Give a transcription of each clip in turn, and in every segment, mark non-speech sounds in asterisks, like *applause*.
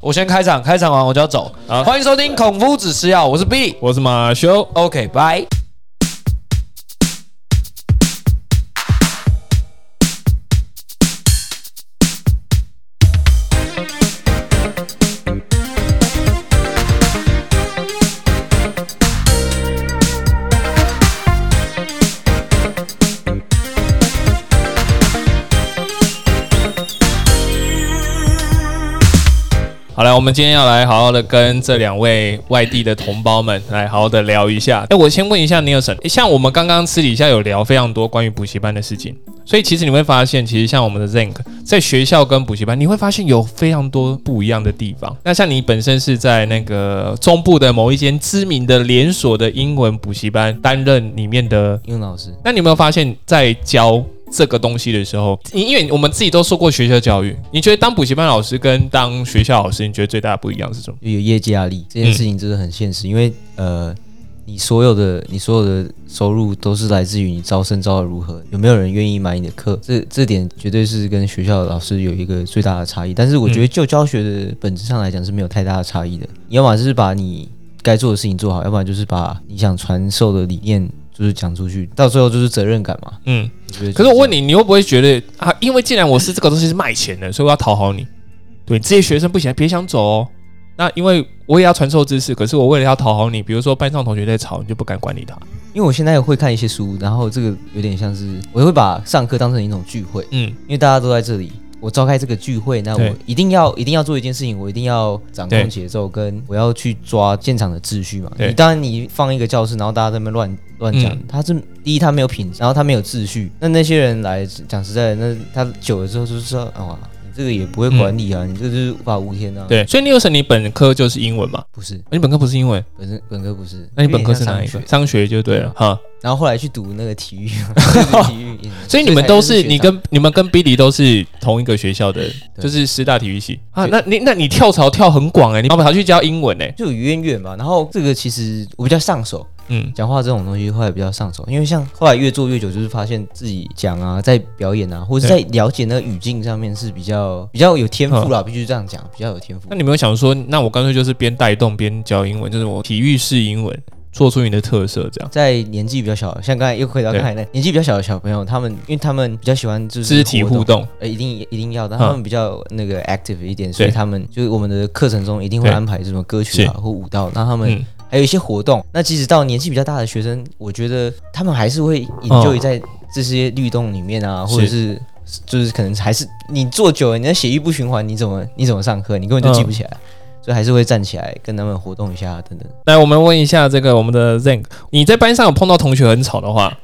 我先开场，开场完我就要走。好欢迎收听《孔夫子吃药》，我是 B。我是马修。OK，拜。好了，我们今天要来好好的跟这两位外地的同胞们来好好的聊一下。哎，我先问一下尼尔森，诶像我们刚刚私底下有聊非常多关于补习班的事情，所以其实你会发现，其实像我们的 Zenk 在学校跟补习班，你会发现有非常多不一样的地方。那像你本身是在那个中部的某一间知名的连锁的英文补习班担任里面的英文老师，那你有没有发现，在教这个东西的时候，你因为我们自己都受过学校教育，你觉得当补习班老师跟当学校老师，你觉得最大的不一样是什么？有业绩压力这件事情真的很现实，因为呃，你所有的你所有的收入都是来自于你招生招的如何，有没有人愿意买你的课，这这点绝对是跟学校的老师有一个最大的差异。但是我觉得就教学的本质上来讲是没有太大的差异的，你要么就是把你该做的事情做好，要不然就是把你想传授的理念就是讲出去，到最后就是责任感嘛。嗯，可是我问你，你，你会不会觉得啊？因为既然我是这个东西是卖钱的，所以我要讨好你。对这些学生不行，别想走哦。那因为我也要传授知识，可是我为了要讨好你，比如说班上同学在吵，你就不敢管理他。因为我现在也会看一些书，然后这个有点像是我会把上课当成一种聚会。嗯因为大家都在这里，我召开这个聚会，那我一定要一定要做一件事情，我一定要掌控节奏，跟我要去抓现场的秩序嘛。你当然你放一个教室，然后大家在那边乱乱讲嗯，他是第一他没有品质，然后他没有秩序，那那些人来讲实在的，那他久了之后就是说，啊，你这个也不会管理啊，你这就是无法无天啊。，嗯对，所以你有什你本科就是英文嘛？不是你本科不是英文，本身本科不是，那你本科是哪一个？商学就对了，哈。然后后来去读那个体育，*laughs* 体育，所以你们都是你跟你们跟 Billy 都是同一个学校的，就是师大体育系啊。对那你那你跳槽跳很广哎、你跑去教英文哎、就有渊源嘛。然后这个其实我比较上手，嗯。讲话这种东西后来比较上手，因为像后来越做越久，就是发现自己讲啊，在表演啊，或者是在了解那个语境上面是比较比较有天赋啦，必须这样讲，比较有天赋。那。你没有想说，那我干脆就是边带动边教英文，就是我体育式英文，做出你的特色这样。在年纪比较小，像刚才又回到对。刚才那年纪比较小的小朋友，他们因为他们比较喜欢就是肢体互动，呃，一定一定要的，嗯。他们比较那个 active 一点，所以他们就是我们的课程中一定会安排什么歌曲啊或舞蹈，让他们嗯，还有一些活动。那即使到年纪比较大的学生，我觉得他们还是会 enjoy 在这些律动里面啊，或者是就是可能还是你坐久了，你的血液不循环，你怎么你怎么上课，你根本就记不起来，所以还是会站起来跟他们活动一下等等。来，我们问一下这个我们的 Zenk，你在班上有碰到同学很吵的话，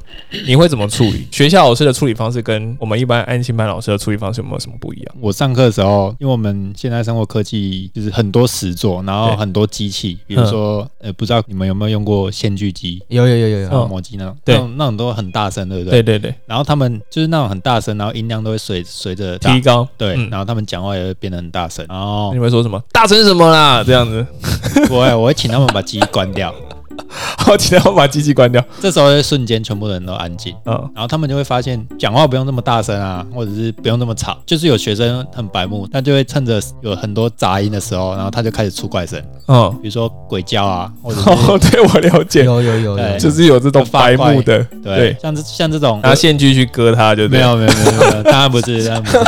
你会怎么处理？学校老师的处理方式跟我们一般安心班老师的处理方式有没有什么不一样？我上课的时候，因为我们现在生活科技就是很多实作，然后很多机器，比如说，呃，不知道你们有没有用过线锯机、有有有有有，磨机那种，对那种那种都很大声，对不对对？对对，然后他们就是那种很大声，然后音量都会随随着提高。对，嗯然后他们讲话也会变得很大声，然后你会说什么？大声什么啦？这样子，*laughs* 我会我会请他们把机关掉，好，奇的要把机器关掉。这时候会瞬间全部人都安静。嗯，然后他们就会发现，讲话不用那么大声啊，或者是不用那么吵。就是有学生很白目，他就会趁着有很多杂音的时候，然后他就开始出怪声，哦，比如说鬼叫啊，或者 *laughs* 哦，对我了解，有有有有对，就是有这种白目的，对，对，像这像这种拿线锯去割他，就对没。有没有没有没有，当然不是，当然不是，*laughs*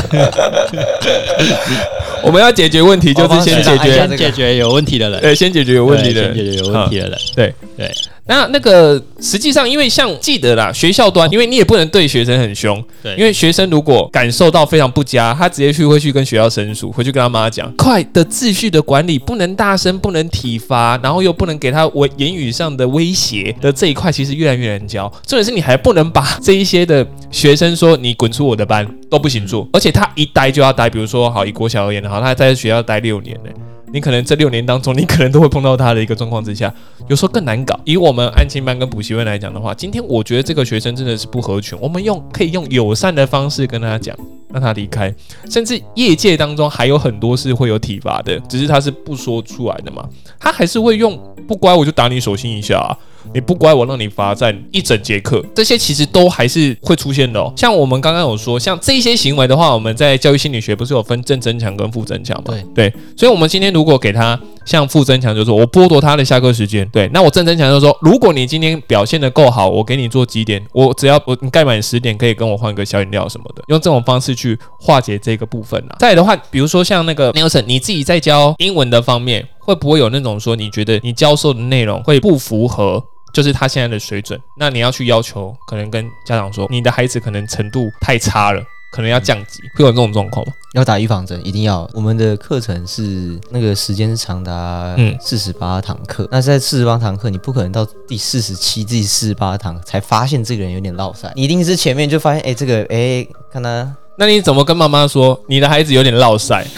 我们要解决问题，就是先解决先解决有问题的人，对，先解决有问题的人。解决有问题的人，对对。那那个实际上，因为像记得啦，学校端，因为你也不能对学生很凶，对因为学生如果感受到非常不佳，他直接去会去跟学校申诉，回去跟他妈讲，快的秩序的管理，不能大声，不能体罚，然后又不能给他威言语上的威胁的这一块，其实越来越难教。重点是你还不能把这一些的学生说你滚出我的班都不行做，而且他一待就要待，比如说好以国小而言，好，他在学校待六年呢。你可能这六年当中，你可能都会碰到他的一个状况之下，有时候更难搞。以我们安亲班跟补习班来讲的话，今天我觉得这个学生真的是不合群，我们用可以用友善的方式跟他讲，让他离开。甚至业界当中还有很多是会有体罚的，只是他是不说出来的嘛，他还是会用不乖我就打你手心一下、啊。你不乖，我让你罚站一整节课，这些其实都还是会出现的哦。像我们刚刚有说，像这些行为的话，我们在教育心理学不是有分正增强跟负增强嘛？对对，所以我们今天如果给他像负增强，就是说我剥夺他的下课时间，对，那我正增强就是说，如果你今天表现的够好，我给你做几点，我只要我你盖满十点，可以跟我换个小饮料什么的，用这种方式去化解这个部分啊。再的话，比如说像那个 Nelson，你自己在教英文的方面，会不会有那种说你觉得你教授的内容会不符合？就是他现在的水准，那你要去要求，可能跟家长说，你的孩子可能程度太差了，可能要降级，会有这种状况吗？要打预防针，一定要。我们的课程是那个时间是长达嗯四十八堂课，那在四十八堂课，你不可能到第四十七、第四十八堂才发现这个人有点落塞，你一定是前面就发现，哎、这个哎、看他那你怎么跟妈妈说你的孩子有点落塞？*laughs*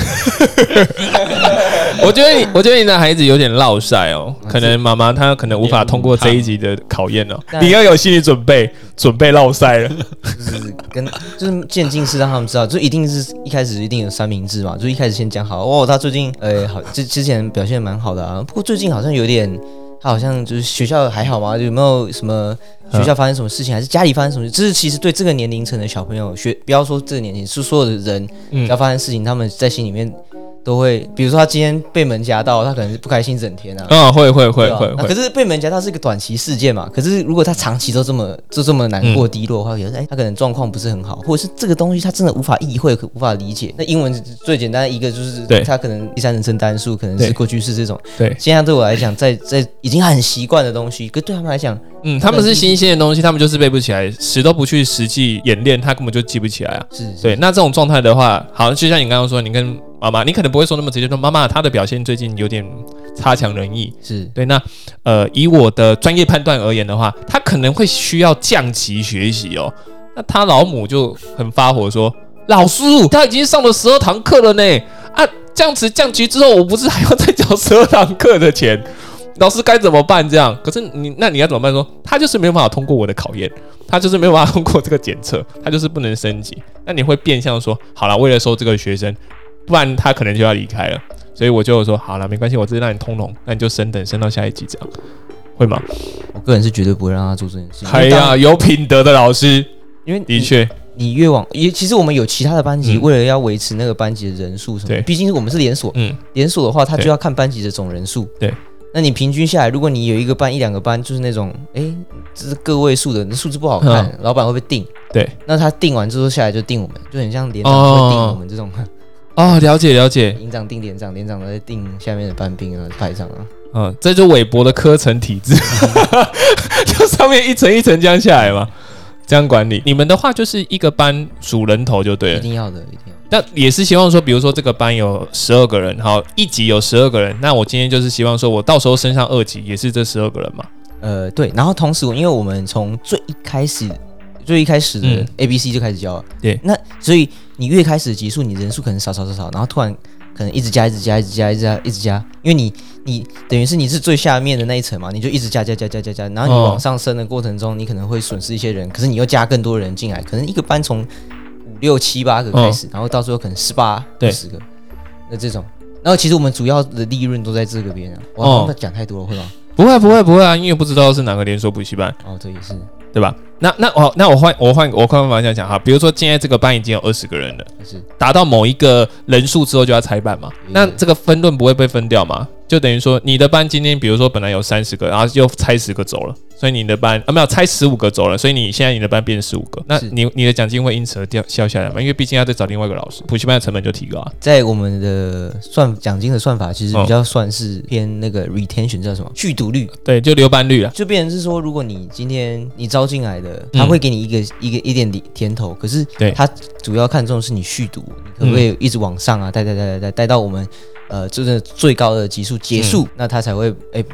我觉得你，我觉得你的孩子有点落塞哦，可能妈妈她可能无法通过这一集的考验哦，你要有心理准备，准备落塞了。就是跟就是渐进式让他们知道，就一定是一开始一定有三明治嘛，就一开始先讲好，哦，他最近呃好之之前表现蛮好的啊，不过最近好像有点，他好像就是学校还好吗？有没有什么学校发生什么事情，还是家里发生什么事？这是其实对这个年龄层的小朋友学，不要说这个年龄，是所有的人，要发生事情，他们在心里面都会，比如说他今天被门夹到，他可能是不开心整天啊。嗯，会会会会可是被门夹到是一个短期事件嘛？可是如果他长期都这么就这么难过低落的话，有时候哎，他可能状况不是很好，或者是这个东西他真的无法意会、无法理解。那英文最简单的一个就是，对他可能第三人称单数，可能是过去式这种。对，现在对我来讲，在在已经很习惯的东西，可对他们来讲，嗯，他们是新鲜的东西，他们就是背不起来，死都不去实际演练，他根本就记不起来啊。是对，那这种状态的话，好，就像你刚刚说，你跟妈妈，你可能不会说那么直接说，妈妈，她的表现最近有点差强人意。是对，那呃，以我的专业判断而言的话，他可能会需要降级学习哦。那他老母就很发火说：“老师，他已经上了十二堂课了呢，啊，这样子降级之后，我不是还要再交十二堂课的钱？老师该怎么办？这样，可是你那你要怎么办说？他就是没有办法通过我的考验，他就是没有办法通过这个检测，他就是不能升级。那你会变相说，好了，为了收这个学生，不然他可能就要离开了。所以我就说，好了，没关系，我直接让你通融，那你就升等，升到下一级这样，会吗？我个人是绝对不会让他做这件事情。哎呀，有品德的老师，因为的确，你越往也，其实我们有其他的班级，嗯为了要维持那个班级的人数什么对，毕竟我们是连锁，嗯，连锁的话，他就要看班级的总人数。对，那你平均下来，如果你有一个班一两个班，就是那种哎，这是个位数的，那数字不好看，老板会不会定？对，那他定完之后下来就定我们，就很像连长哦会定我们这种，哦，了解了解，营长定连长，连长在定下面的班兵啊、排长啊。嗯，这就韦伯的科层体制，*laughs* 就上面一层一层这样下来嘛，这样管理。你们的话就是一个班数人头就对了，一定要的，一定要。那也是希望说，比如说这个班有十二个人，好，一级有十二个人，那我今天就是希望说我到时候升上二级也是这十二个人嘛。呃，对，然后同时，因为我们从最一开始，最一开始的嗯 A、B、C 就开始教了，对那所以你越开始的级数，你人数可能少少少少，然后突然可能一直加，一直加，一直加，一直加，一直加，因为你你等于是你是最下面的那一层嘛，你就一直加加加加加加，然后你哦往上升的过程中，你可能会损失一些人，可是你又加更多人进来，可能一个班从五六七八个开始，然后到最后可能十八二十个，那这种。然后其实我们主要的利润都在这个边啊，我讲太多了会吗？不会不会不会啊，因为不知道是哪个连锁补习班，哦，这也是对吧？那那我那我换我换我换个方向讲哈，比如说现在这个班已经有二十个人了。也是。达到某一个人数之后就要拆班嘛，嗯那这个分论不会被分掉吗？就等于说你的班今天比如说本来有三十个，然后又拆十个走了，所以你的班啊没有拆十五个走了，所以你现在你的班变十五个，那你你的奖金会因此而掉消下来吗？因为毕竟要再找另外一个老师，补习班的成本就提高啊。在我们的算奖金的算法，其实哦比较算是偏那个 retention 叫什么续读率，对，就留班率啊。就变成是说，如果你今天你招进来的，嗯他会给你一个、一个一点点甜头，可是对他主要看重的是你续读，你可不可以一直往上啊，带带带带带带到我们呃真的最高的级数结束，那他才会哎、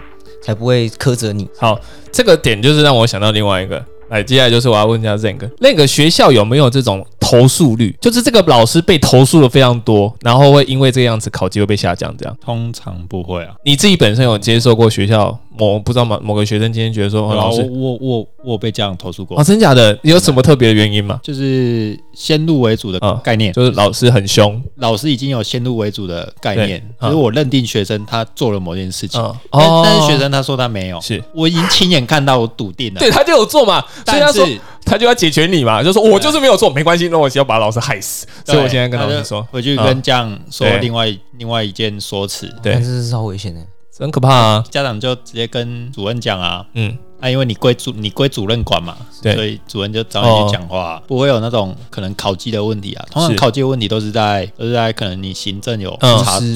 才不会苛责你。好，这个点就是让我想到另外一个。来，接下来就是我要问一下 Zen 哥，那个学校有没有这种投诉率，就是这个老师被投诉的非常多，然后会因为这个样子考级会被下降。这样，通常不会啊。你自己本身有接受过学校某不知道某某个学生今天觉得说，哦、老师我我我有被家长投诉过。哦，，真假的，有什么特别的原因吗？就是先入为主的嗯概念，就是老师很凶，老师已经有先入为主的概念，对就是我认定学生他做了某件事情，嗯，但但是学生他说他没有，是。我已经亲眼看到，我笃定了。对他就有做嘛，所以他说但是他就要解决你嘛，就说我就是没有做，没关系，那我只要把老师害死。所以我现在跟老师说，回去跟家长说另外另外一件说辞，对。但，这是超危险的。很可怕啊，家长就直接跟主任讲啊，嗯，啊，因为你归主你归主任管嘛，对。所以主任就找你去讲话，不会有那种可能考绩的问题啊。通常考绩的问题都是在都是在可能你行政有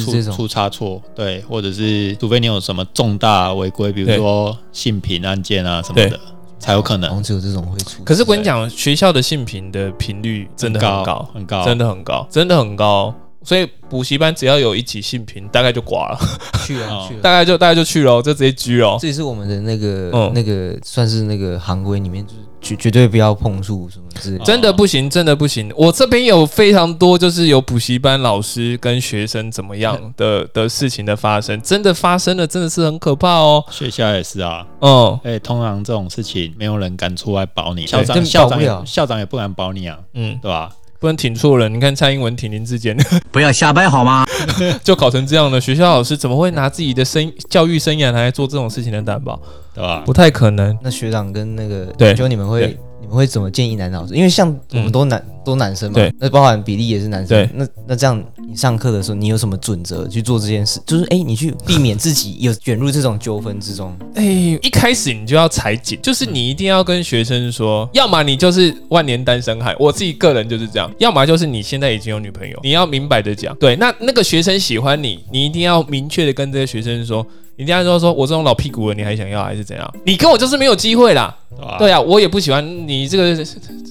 出出差错，对，或者是除非你有什么重大违规，比如说性平案件啊什么的，才有可好像能只有这种会出。可是我跟你讲，学校的性平的频率真的很高，很高，真的很高，真的很高。所以补习班只要有一起性平，大概就挂了，去啊哦去了，大概就大概就去了，就直接狙了。这也是我们的那个嗯那个算是那个行规里面，就是绝绝对不要碰触什么之类的。真的不行，真的不行。我这边有非常多，就是有补习班老师跟学生怎么样的 *laughs* 的事情的发生，真的发生了，真的是很可怕哦。学校也是啊。嗯哎、通常这种事情没有人敢出来保你，校长校长校长也不敢保你啊，嗯，对吧？不能挺错了。你看蔡英文挺林志坚，*laughs* 不要瞎掰好吗？*laughs* 就考成这样了。学校老师怎么会拿自己的生教育生涯来做这种事情的担保？对吧？不太可能。那学长跟那个对就你们会们会怎么建议男老师？因为像我们都男都男生嘛对，那包含比例也是男对生。那那这样你上课的时候，你有什么准则去做这件事？就是哎，你去避免自己有卷入这种纠纷之中。哎、一开始你就要裁剪，就是你一定要跟学生说，要么你就是万年单身汉，我自己个人就是这样；要么就是你现在已经有女朋友，你要明白的讲。对，那那个学生喜欢你，你一定要明确的跟这个学生说，你一定要说说我这种老屁股了，你还想要还是怎样？你跟我就是没有机会啦。对啊，我也不喜欢你这个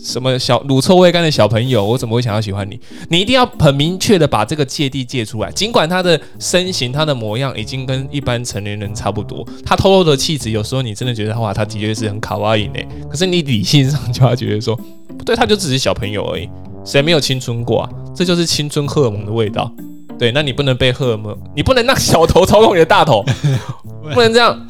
什么小乳臭未干的小朋友，我怎么会想要喜欢你？你一定要很明确的把这个芥蒂戒出来。尽管他的身形、他的模样已经跟一般成年人差不多，他透露的气质，有时候你真的觉得哇，他的确是很卡哇伊呢。可是你理性上就要觉得说，不对，他就只是小朋友而已，谁没有青春过啊？这就是青春荷尔蒙的味道。对，那你不能被荷尔蒙，你不能让小头操控你的大头，*laughs* 不能这样，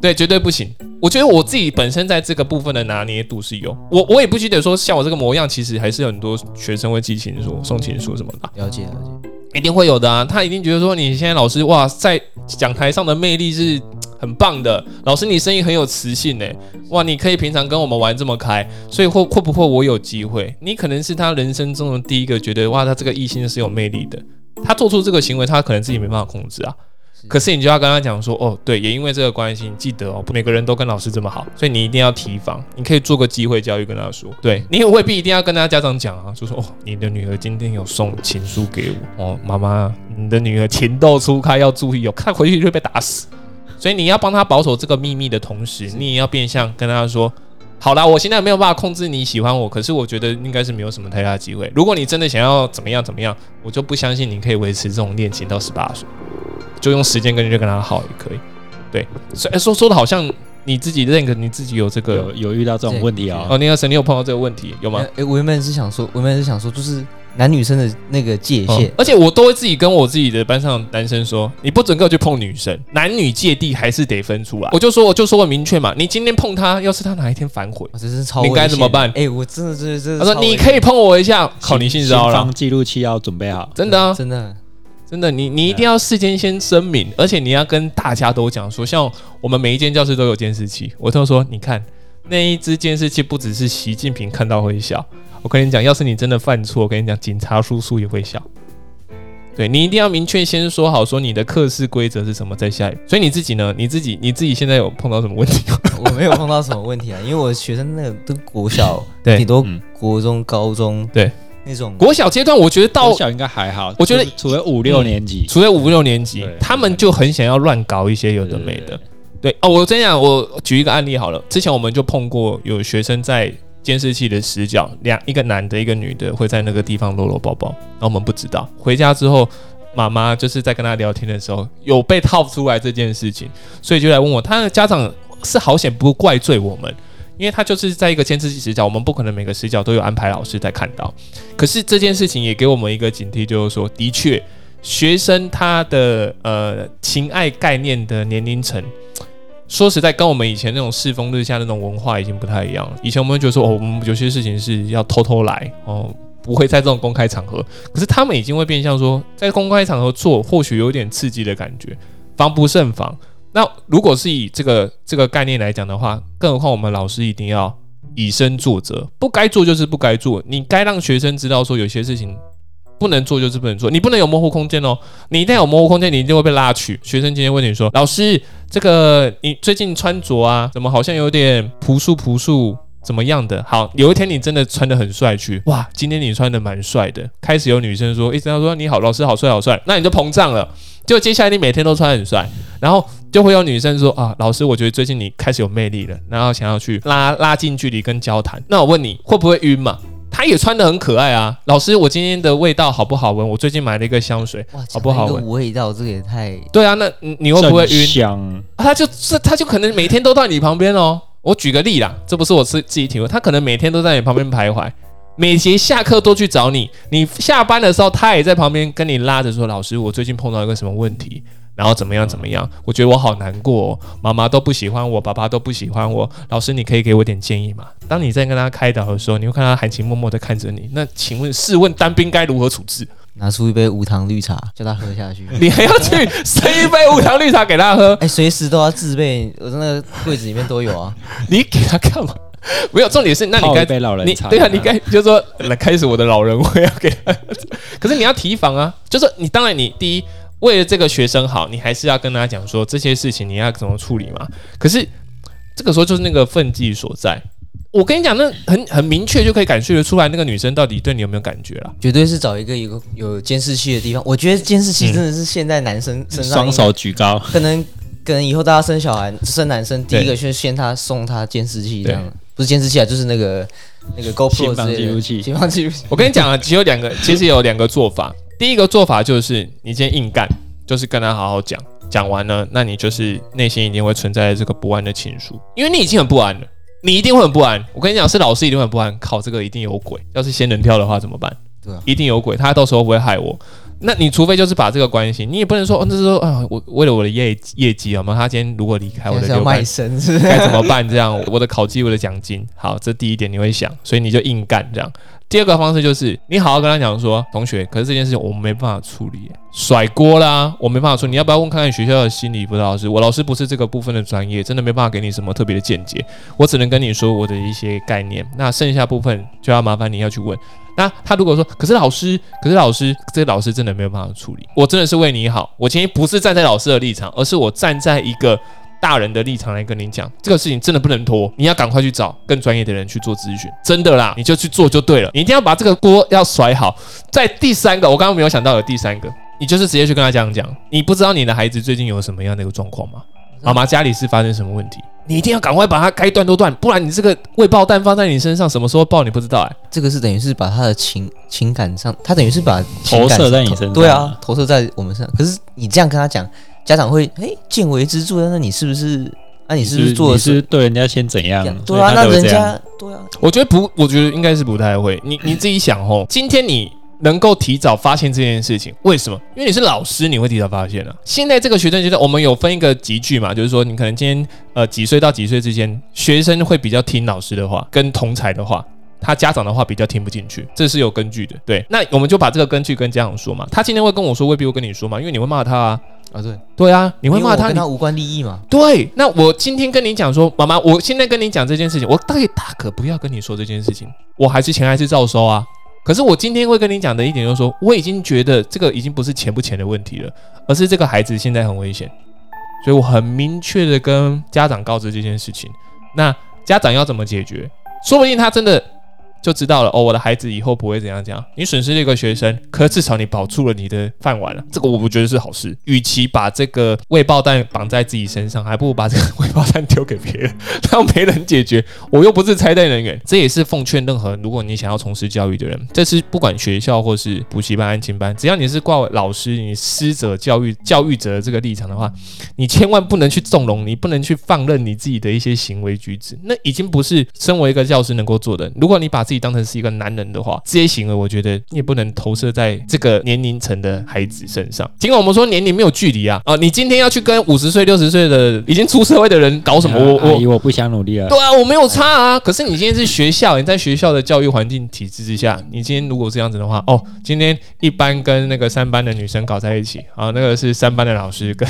对，绝对不行。我觉得我自己本身在这个部分的拿捏度是有，我我也不记得说像我这个模样，其实还是有很多学生会寄情书、送情书什么的，了解了解，一定会有的啊。他一定觉得说你现在老师哇，在讲台上的魅力是很棒的，老师你声音很有磁性诶，哇，你可以平常跟我们玩这么开，所以会会不会我有机会？你可能是他人生中的第一个觉得哇，他这个异性是有魅力的，他做出这个行为，他可能自己没办法控制啊。可是你就要跟他讲说，哦，对，也因为这个关系，你记得哦，不每个人都跟老师这么好，所以你一定要提防。你可以做个机会教育跟他说，对你也未必一定要跟他家长讲啊，就说哦，你的女儿今天有送情书给我，哦，妈妈，你的女儿情窦初开，要注意哦，看回去就会被打死。所以你要帮他保守这个秘密的同时，你也要变相跟他说，好啦，我现在没有办法控制你喜欢我，可是我觉得应该是没有什么太大机会。如果你真的想要怎么样怎么样，我就不相信你可以维持这种恋情到十八岁。就用时间跟就跟他好也可以。对，所以说说的好像你自己认可你自己有这个有有遇到这种问题啊、哦，那个神，你有碰到这个问题有吗？哎，我原本是想说，我原本是想说，就是男女生的那个界限。哦，而且我都会自己跟我自己的班上男生说，你不准给我去碰女生，男女界地还是得分出来。我就说，我就说我明确嘛，你今天碰他，要是他哪一天反悔，哇这是超你该怎么办？哎，我真的真的真的，他说你可以碰我一下，靠你性骚扰记录器要准备好。真的啊，真的真的，你你一定要事先先声明，而且你要跟大家都讲说，像我们每一间教室都有监视器，我都说，你看那一只监视器不只是习近平看到会笑，我跟你讲，要是你真的犯错，我跟你讲，警察叔叔也会笑。对你一定要明确先说好，说你的课室规则是什么，再下一步。所以你自己呢？你自己你自己现在有碰到什么问题吗？我没有碰到什么问题啊，因为我学生那个都国小，对顶多嗯国中、高中，对那种国小阶段，我觉得到国小应该还好，我觉得除除了五六年级，除了五六年级，他们就很想要乱搞一些有的没的。对，哦，我这样，我举一个案例好了。之前我们就碰过有学生在监视器的死角，两一个男的，一个女的会在那个地方搂搂抱抱，然后我们不知道。回家之后，妈妈就是在跟他聊天的时候，有被套出来这件事情，所以就来问我，他的家长是好险不怪罪我们。因为他就是在一个监视器死角，我们不可能每个死角都有安排老师在看到。可是这件事情也给我们一个警惕，就是说，的确，学生他的呃情爱概念的年龄层。说实在，跟我们以前那种世风日下那种文化已经不太一样了。以前我们会觉得说，哦，我们有些事情是要偷偷来，哦，不会在这种公开场合。可是他们已经会变相说，在公开场合做，或许有点刺激的感觉，防不胜防。那如果是以这个这个概念来讲的话，更何况我们老师一定要以身作则，不该做就是不该做。你该让学生知道说，有些事情。不能做就是不能做，你不能有模糊空间哦。你一旦有模糊空间，你一定会被拉去。学生今天问你说：“老师，这个你最近穿着啊，怎么好像有点朴素朴素，怎么样的？”好，有一天你真的穿的很帅去，哇，今天你穿的蛮帅的。开始有女生说，一直要说你好，老师好帅好帅，那你就膨胀了。就接下来你每天都穿很帅，然后就会有女生说啊，老师，我觉得最近你开始有魅力了，然后想要去拉拉近距离跟交谈。那我问你会不会晕嘛？他也穿的很可爱啊，老师，我今天的味道好不好闻？我最近买了一个香水，好不好闻？味道这个也太……对啊，那你会不会晕？香，他就是他就可能每天都在你旁边哦。我举个例啦，这不是我自自己体会，他可能每天都在你旁边徘徊，每节下课都去找你，你下班的时候他也在旁边跟你拉着说：“老师，我最近碰到一个什么问题。”然后怎么样怎么样？我觉得我好难过，妈妈都不喜欢我，爸爸都不喜欢我。老师，你可以给我点建议吗？当你在跟他开导的时候，你会看他含情脉脉的看着你。那请问，试问单兵该如何处置？拿出一杯无糖绿茶，叫他喝下去。*laughs* 你还要去 *laughs* 生一杯无糖绿茶给他喝？哎，随时都要自备，我在那个柜子里面都有啊。*laughs* 你给他干嘛？没有，重点是，那你该杯老人茶。对啊，你该就说来开始我的老人会要给他。可是你要提防啊，就是你当然你第一。为了这个学生好，你还是要跟他讲说这些事情你要怎么处理嘛？可是这个时候就是那个分际所在。我跟你讲，那很很明确就可以感受得出来，那个女生到底对你有没有感觉了？绝对是找一个有有监视器的地方。我觉得监视器真的是现在男生身上双手举高，可能可能以后大家生小孩生男生，第一个就先他送他监视器这样，不是监视器啊，就是那个那个 GoPro 记录器。情况记录器。我跟你讲啊，只有两个，其实有两个做法。第一个做法就是你先硬干，就是跟他好好讲，讲完了，那你就是内心一定会存在这个不安的情绪，因为你已经很不安了，你一定会很不安。我跟你讲，是老师一定会很不安，靠，这个一定有鬼。要是仙人跳的话怎么办？对，一定有鬼，他到时候不会害我。那你除非就是把这个关系，你也不能说，哦，那是说啊，我为了我的业业绩啊嘛，他今天如果离开我的六卖身，该怎么办？这样我的考绩，我的奖金，好，这第一点你会想，所以你就硬干这样。第二个方式就是你好好跟他讲说，同学，可是这件事情我们没办法处理，甩锅啦，我没办法处理。你要不要问看看学校的心理辅导老师？我老师不是这个部分的专业，真的没办法给你什么特别的见解。我只能跟你说我的一些概念，那剩下部分就要麻烦你要去问。那他如果说，可是老师，可是老师，这个老师真的没有办法处理。我真的是为你好，我今天不是站在老师的立场，而是我站在一个。大人的立场来跟你讲，这个事情真的不能拖，你要赶快去找更专业的人去做咨询，真的啦，你就去做就对了，你一定要把这个锅要甩好。在第三个，我刚刚没有想到有第三个，你就是直接去跟他这样讲，你不知道你的孩子最近有什么样的一个状况吗？妈妈家里是发生什么问题？你一定要赶快把它该断都断，不然你这个未爆弹放在你身上，什么时候爆你不知道哎。这个是等于是把他的情情感上，他等于是把投射在你身上，对啊，投射在我们身上。可是你这样跟他讲。家长会哎见微知著，那你是不是？那你是不是做的是对人家先怎样？对啊，那人家对啊。我觉得不，我觉得应该是不太会。你你自己想哦，今天你能够提早发现这件事情，为什么？因为你是老师，你会提早发现啊。现在这个学生阶段，我们有分一个集聚嘛，就是说你可能今天呃几岁到几岁之间，学生会比较听老师的话，跟同才的话，他家长的话比较听不进去，这是有根据的。对，那我们就把这个根据跟家长说嘛。他今天会跟我说，未必会跟你说嘛，因为你会骂他啊。啊，对对啊，你会骂他，跟他无关利益嘛？对，那我今天跟你讲说，妈妈，我现在跟你讲这件事情，我大概大可不要跟你说这件事情，我还是钱还是照收啊。可是我今天会跟你讲的一点就是说，我已经觉得这个已经不是钱不钱的问题了，而是这个孩子现在很危险，所以我很明确的跟家长告知这件事情。那家长要怎么解决？说不定他真的。就知道了哦，我的孩子以后不会怎样怎样。你损失了一个学生，可至少你保住了你的饭碗了，这个我不觉得是好事。与其把这个未爆弹绑在自己身上，还不如把这个未爆弹丢给别人，让别人解决。我又不是拆弹人员，这也是奉劝任何如果你想要从事教育的人，这是不管学校或是补习班、安亲班，只要你是挂老师、你师者、教育教育者的这个立场的话，你千万不能去纵容，你不能去放任你自己的一些行为举止，那已经不是身为一个教师能够做的。如果你把自己当成是一个男人的话，这些行为我觉得你也不能投射在这个年龄层的孩子身上。尽管我们说年龄没有距离啊，啊，你今天要去跟五十岁、六十岁的已经出社会的人搞什么？我我，我不想努力了。对啊，我没有差啊。可是你今天是学校，你在学校的教育环境体制之下，你今天如果这样子的话，哦，今天一班跟那个三班的女生搞在一起，啊，那个是三班的老师跟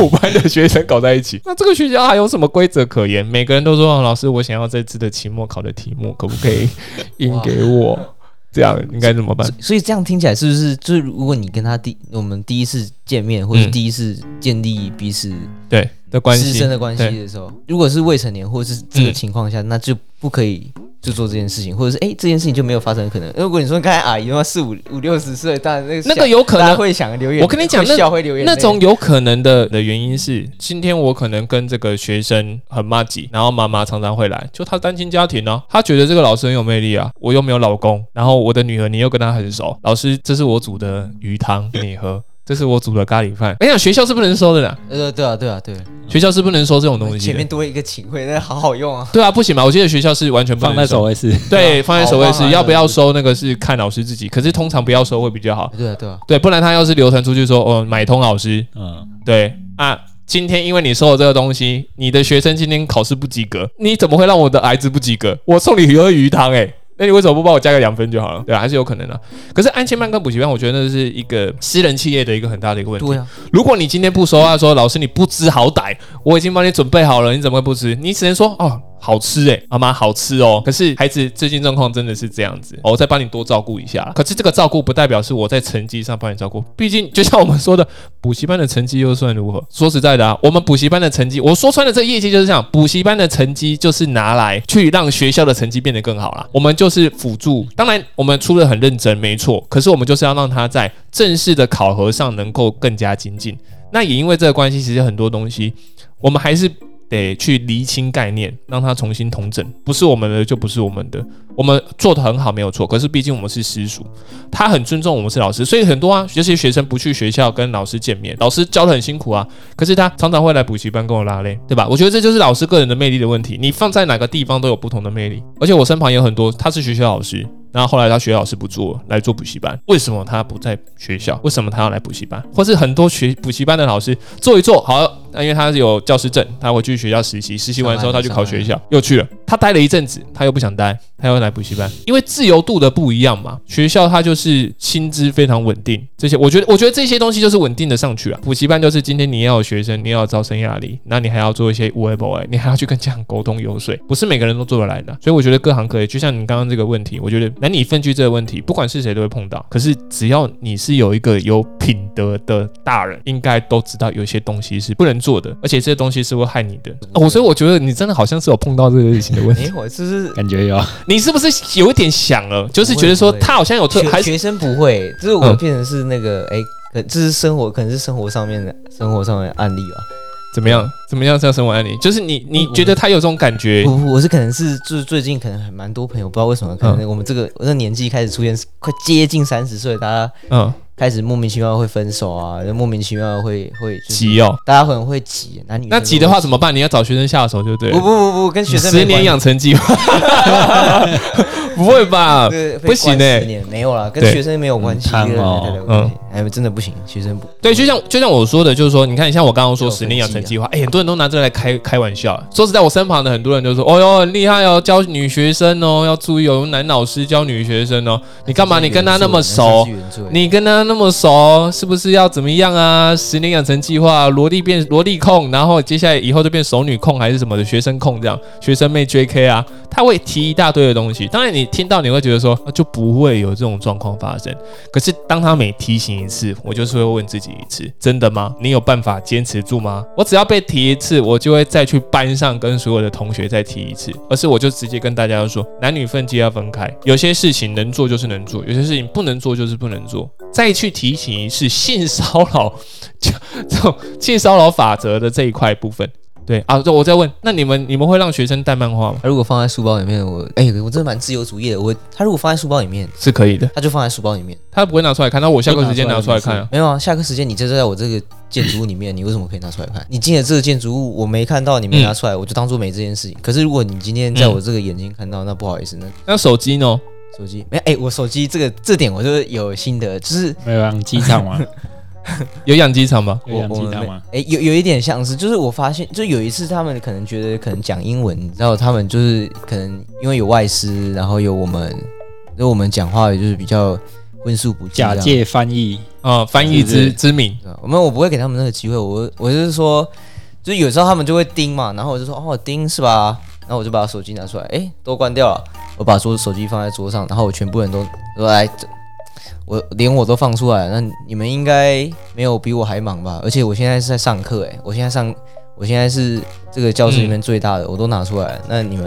五班的学生搞在一起，*laughs* 那这个学校还有什么规则可言？每个人都说，哦老师，我想要这次的期末考的题目，可不可以 *laughs* 印给我？这样应该怎么办？所以这样听起来是不是就是如果你跟他第我们第一次见面，或者是嗯第一次建立彼此对的关系，师生的关系的时候，如果是未成年或是这个嗯情况下，那就不可以就做这件事情，或者是哎、这件事情就没有发生的可能。如果你说刚才阿姨的话四五五六十岁，当然那个那个有可能会想留言，我跟你讲那那种有可能的的原因是，今天我可能跟这个学生很骂吉，然后妈妈常常会来，就他单亲家庭呢、他觉得这个老师很有魅力啊，我又没有老公，然后我的女儿你又跟他很熟，老师这是我煮的鱼汤给你喝。这是我煮的咖喱饭。我跟你讲，学校是不能收的啦，呃对啊对啊对啊，学校是不能收这种东西的前面。多一个请会，那好好用啊。对啊，不行吧？我记得学校是完全不能收放在首。位是对，放在首位是要不要收那个是看老师自己，可是通常不要收会比较好。对啊对啊，对，不然他要是流传出去说哦买通老师，嗯，对啊，今天因为你收了这个东西，你的学生今天考试不及格，你怎么会让我的儿子不及格？我送你喝鱼汤诶、那你为什么不帮我加个两分就好了？对啊，还是有可能的、可是安亲班跟补习班，我觉得那是一个私人企业的一个很大的一个问题。对啊，如果你今天不说话，说老师你不知好歹，我已经帮你准备好了，你怎么会不知？你只能说哦。好吃诶，妈妈好吃哦。可是孩子最近状况真的是这样子，哦我再帮你多照顾一下。可是这个照顾不代表是我在成绩上帮你照顾，毕竟就像我们说的，补习班的成绩又算如何？说实在的啊，我们补习班的成绩，我说穿了这个业绩就是这样，补习班的成绩就是拿来去让学校的成绩变得更好啦。我们就是辅助，当然我们出的很认真，没错。可是我们就是要让他在正式的考核上能够更加精进。那也因为这个关系，其实很多东西我们还是得去厘清概念，让它重新统整。不是我们的就不是我们的，我们做的很好没有错。可是毕竟我们是私塾，他很尊重我们是老师，所以很多啊，这些学生不去学校跟老师见面，老师教的很辛苦啊。可是他常常会来补习班跟我拉嘞，对吧？我觉得这就是老师个人的魅力的问题。你放在哪个地方都有不同的魅力，而且我身旁有很多他是学校老师。然后后来他学校老师不做，来做补习班。为什么他不在学校？为什么他要来补习班？或是很多学补习班的老师做一做好，那因为他是有教师证，他回去学校实习，实习完之后他去考学校，又去了。他待了一阵子，他又不想待，他又来补习班，因为自由度的不一样嘛。学校他就是薪资非常稳定，这些我觉得，我觉得这些东西就是稳定的上去啊。补习班就是今天你要有学生，你要有招生压力，那你还要做一些无为不为，你还要去跟家长沟通游说，不是每个人都做得来的。所以我觉得各行各业，就像你刚刚这个问题，我觉得男女分居这个问题，不管是谁都会碰到。可是只要你是有一个有品德的大人，应该都知道有些东西是不能做的，而且这些东西是会害你的。哦，所以我觉得你真的好像是有碰到这个 *laughs* 类型的问题。哎，我就是感觉有你是不是有一点想了？就是觉得说他好像有特学学生不会，就是我嗯变成是那个哎，可这是生活，可能是生活上面的生活上面的案例吧。怎么样？怎么样叫生活案例？就是你你觉得他有这种感觉？不不，我是可能是就是最近可能很蛮多朋友，不知道为什么，可能我们这个我这个年纪开始出现快接近三十岁，大家嗯，开始莫名其妙会分手啊，莫名其妙会会急哦。大家可能会急，男女那急的话怎么？办？你要找学生下手，就对了。不不不不，跟学生十年养成计划，*laughs* 不会吧？不行呢十年没有了，跟学生没有关系，跟嗯哎，真的不行，学生不对，就像就像我说的，就是说，你看，像我刚刚说十年养成计划，哎，很多人都拿这个来开开玩笑。说实在，我身旁的很多人都说，哦哟，很厉害哦，教女学生哦，要注意哦，有男老师教女学生哦，你干嘛？你跟他那么熟？你跟他那么熟，是不是要怎么样啊？十年养成计划，萝莉变萝莉控，然后接下来以后就变熟女控还是什么的学生控这样，学生妹 JK 啊，他会提一大堆的东西。当然你听到你会觉得说啊就不会有这种状况发生，可是当他每提醒一次，我就是会问自己一次，真的吗？你有办法坚持住吗？我只要被提一次，我就会再去班上跟所有的同学再提一次，而是我就直接跟大家说，男女分界要分开，有些事情能做就是能做，有些事情不能做就是不能做。再去提醒是性骚扰，就这种性骚扰法则的这一块部分。对啊，就我再问，那你们你们会让学生带漫画吗？他如果放在书包里面，我哎、我真的蛮自由主义的。我他如果放在书包里面，是可以的，他就放在书包里面。他不会拿出来看，那我下课时间拿出来看啊。没有啊，下课时间你就在我这个建筑物里面，你为什么可以拿出来看？你进了这个建筑物，我没看到，你没拿出来，我就当做没这件事情。可是如果你今天在我这个眼睛看到，那不好意思，那那手机呢？手机没哎、我手机这个这点我就有心得，就是没有养鸡场吗？*laughs* 有养鸡场吗？有养鸡场吗？哎、有有一点像是，就是我发现，就有一次他们可能觉得可能讲英文，然后他们就是可能因为有外师，然后有我们，就我们讲话也就是比较荤素不假借翻译，啊、翻译之之名，我们我不会给他们那个机会，我我就是说，就是有时候他们就会盯嘛，然后我就说哦盯是吧？然后我就把手机拿出来，哎，都关掉了，我把桌手机放在桌上，然后我全部人都都来，这我连我都放出来了，那你们应该没有比我还忙吧？而且我现在是在上课，哎，我现在上，我现在是这个教室里面最大的，我都拿出来，那你们，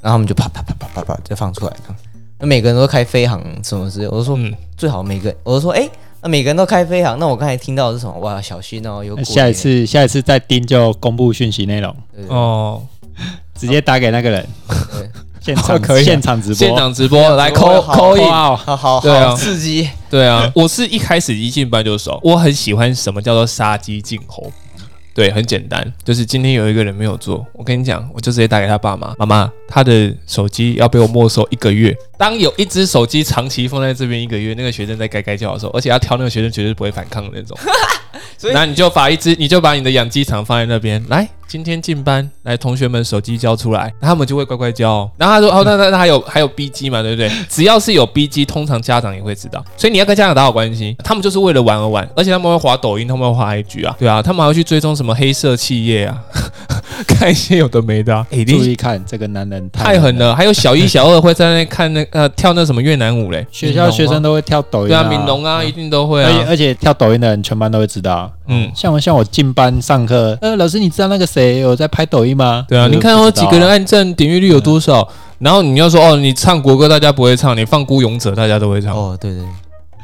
然后他们就啪啪啪啪啪啪再放出来，那每个人都开飞航什么之类，我就说嗯，最好每个，我就说哎。那每个人都开飞航，那我刚才听到的是什么？哇，小心哦，有鬼下一次下一次再盯就公布讯息内容，哦，直接打给那个人。对，现场可以啊。现场直播，现场直播来扣扣一，哇，好好对啊。好刺激，对啊，我是一开始一进班就熟，我很喜欢什么叫做杀鸡儆猴。对，很简单，就是今天有一个人没有做，我跟你讲，我就直接打给他爸妈，妈妈，他的手机要被我没收一个月。当有一只手机长期放在这边一个月，那个学生在该该叫的时候，而且要挑那个学生绝对不会反抗的那种，*laughs* 所以那你就把一只，你就把你的养鸡场放在那边，来，今天进班，来，同学们手机交出来，他们就会乖乖交哦。然后他说，哦，那那那还有还有 B 机嘛，对不对？*laughs* 只要是有 B 机，通常家长也会知道，所以你要跟家长打好关系。他们就是为了玩而玩，而且他们会滑抖音，他们会滑 IG 啊，对啊，他们还会去追踪什么黑色企业啊，*laughs* 看一些有的没的、啊。*laughs* 哎、你注意看这个男人太狠了！还有小一、小二会在那看那 *laughs* 呃跳那什么越南舞嘞，学校学生都会跳抖音对啊，敏龙啊，一定都会而且啊。而且跳抖音的人全班都会知道。嗯，像我像我进班上课，呃，老师你知道那个谁有在拍抖音吗？对啊，你看哦，几个人按赞，点阅率有多少？然后你要说哦，你唱国歌大家不会唱，你放孤勇者大家都会唱，哦，对对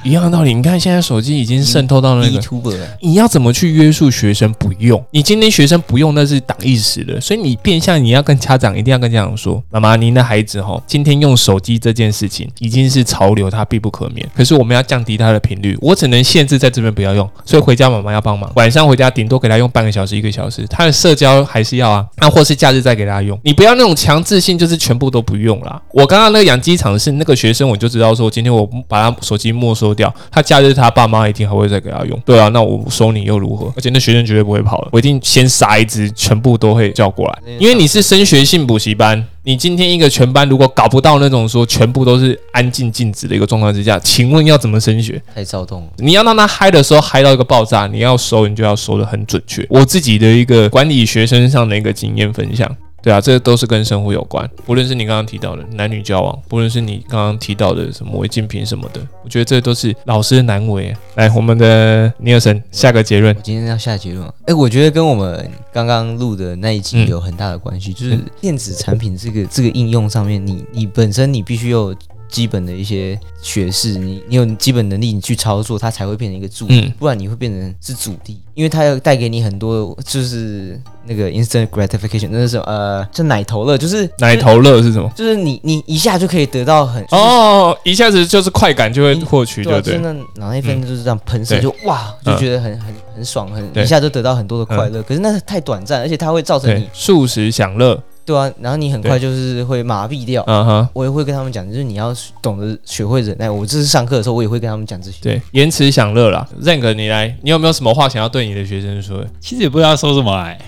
一样的道理。你看现在手机已经渗透到那个，，YouTuber，你要怎么去约束学生不用？你今天学生不用，那是挡意识的，所以你变相你要跟家长一定要跟家长说，妈妈，您的孩子哈，今天用手机这件事情已经是潮流，它必不可免。可是我们要降低它的频率，我只能限制在这边不要用，所以回家妈妈要帮忙，晚上回家顶多给他用半个小时一个小时，他的社交还是要啊，那或是假日再给他用，你不要那种强制性，就是全部都不用啦。我刚刚那个养鸡场是那个学生，我就知道说，今天我把他手机没收掉，他假日他爸妈一定还会再给他用。对啊，那我收你又如何？而且那学生绝对不会跑了，我一定先杀一只，全部都会叫过来，因为你是升学性补习班。你今天一个全班如果搞不到那种说全部都是安静静止的一个状况之下，请问要怎么升学？太躁动了。你要让他嗨的时候嗨到一个爆炸，你要收你就要收的很准确。我自己的一个管理学生上的一个经验分享，对啊，这都是跟生活有关。不论是你刚刚提到的男女交往，不论是你刚刚提到的什么违禁品什么的，我觉得这都是老师的难为。来，我们的尼尔森下个结论我。今天要下结论啊，哎，我觉得跟我们刚刚录的那一集嗯有很大的关系，就是电子产品这个这个应用上面，你你本身你必须有基本的一些学识，你你有基本能力，你去操作，它才会变成一个助力，嗯不然你会变成是主力，因为它要带给你很多就是那个 instant gratification，那是什么呃，就奶头乐，就是奶头乐是什么？就是你你一下就可以得到很就是哦，一下子就是快感就会获取，对不对？就是那脑内啡就是这样喷射，对就哇，就嗯觉得很很很爽，很一下就得到很多的快乐。可是那太短暂，而且它会造成你，素食享乐，对啊，然后你很快就是会麻痹掉。嗯哼，我也会跟他们讲，就是你要懂得学会忍耐。我这次上课的时候，我也会跟他们讲这些。对，延迟享乐啦。Zank，你来，你有没有什么话想要对你的学生说？其实也不知道说什么哎，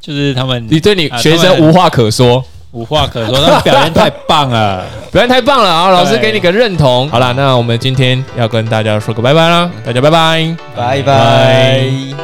就是他们你对你啊学生无话可说，无话可说，他们表现太棒了。*laughs* 表现太棒了啊！老师对给你个认同。好了，那我们今天要跟大家说个拜拜啦，大家拜拜。拜拜拜。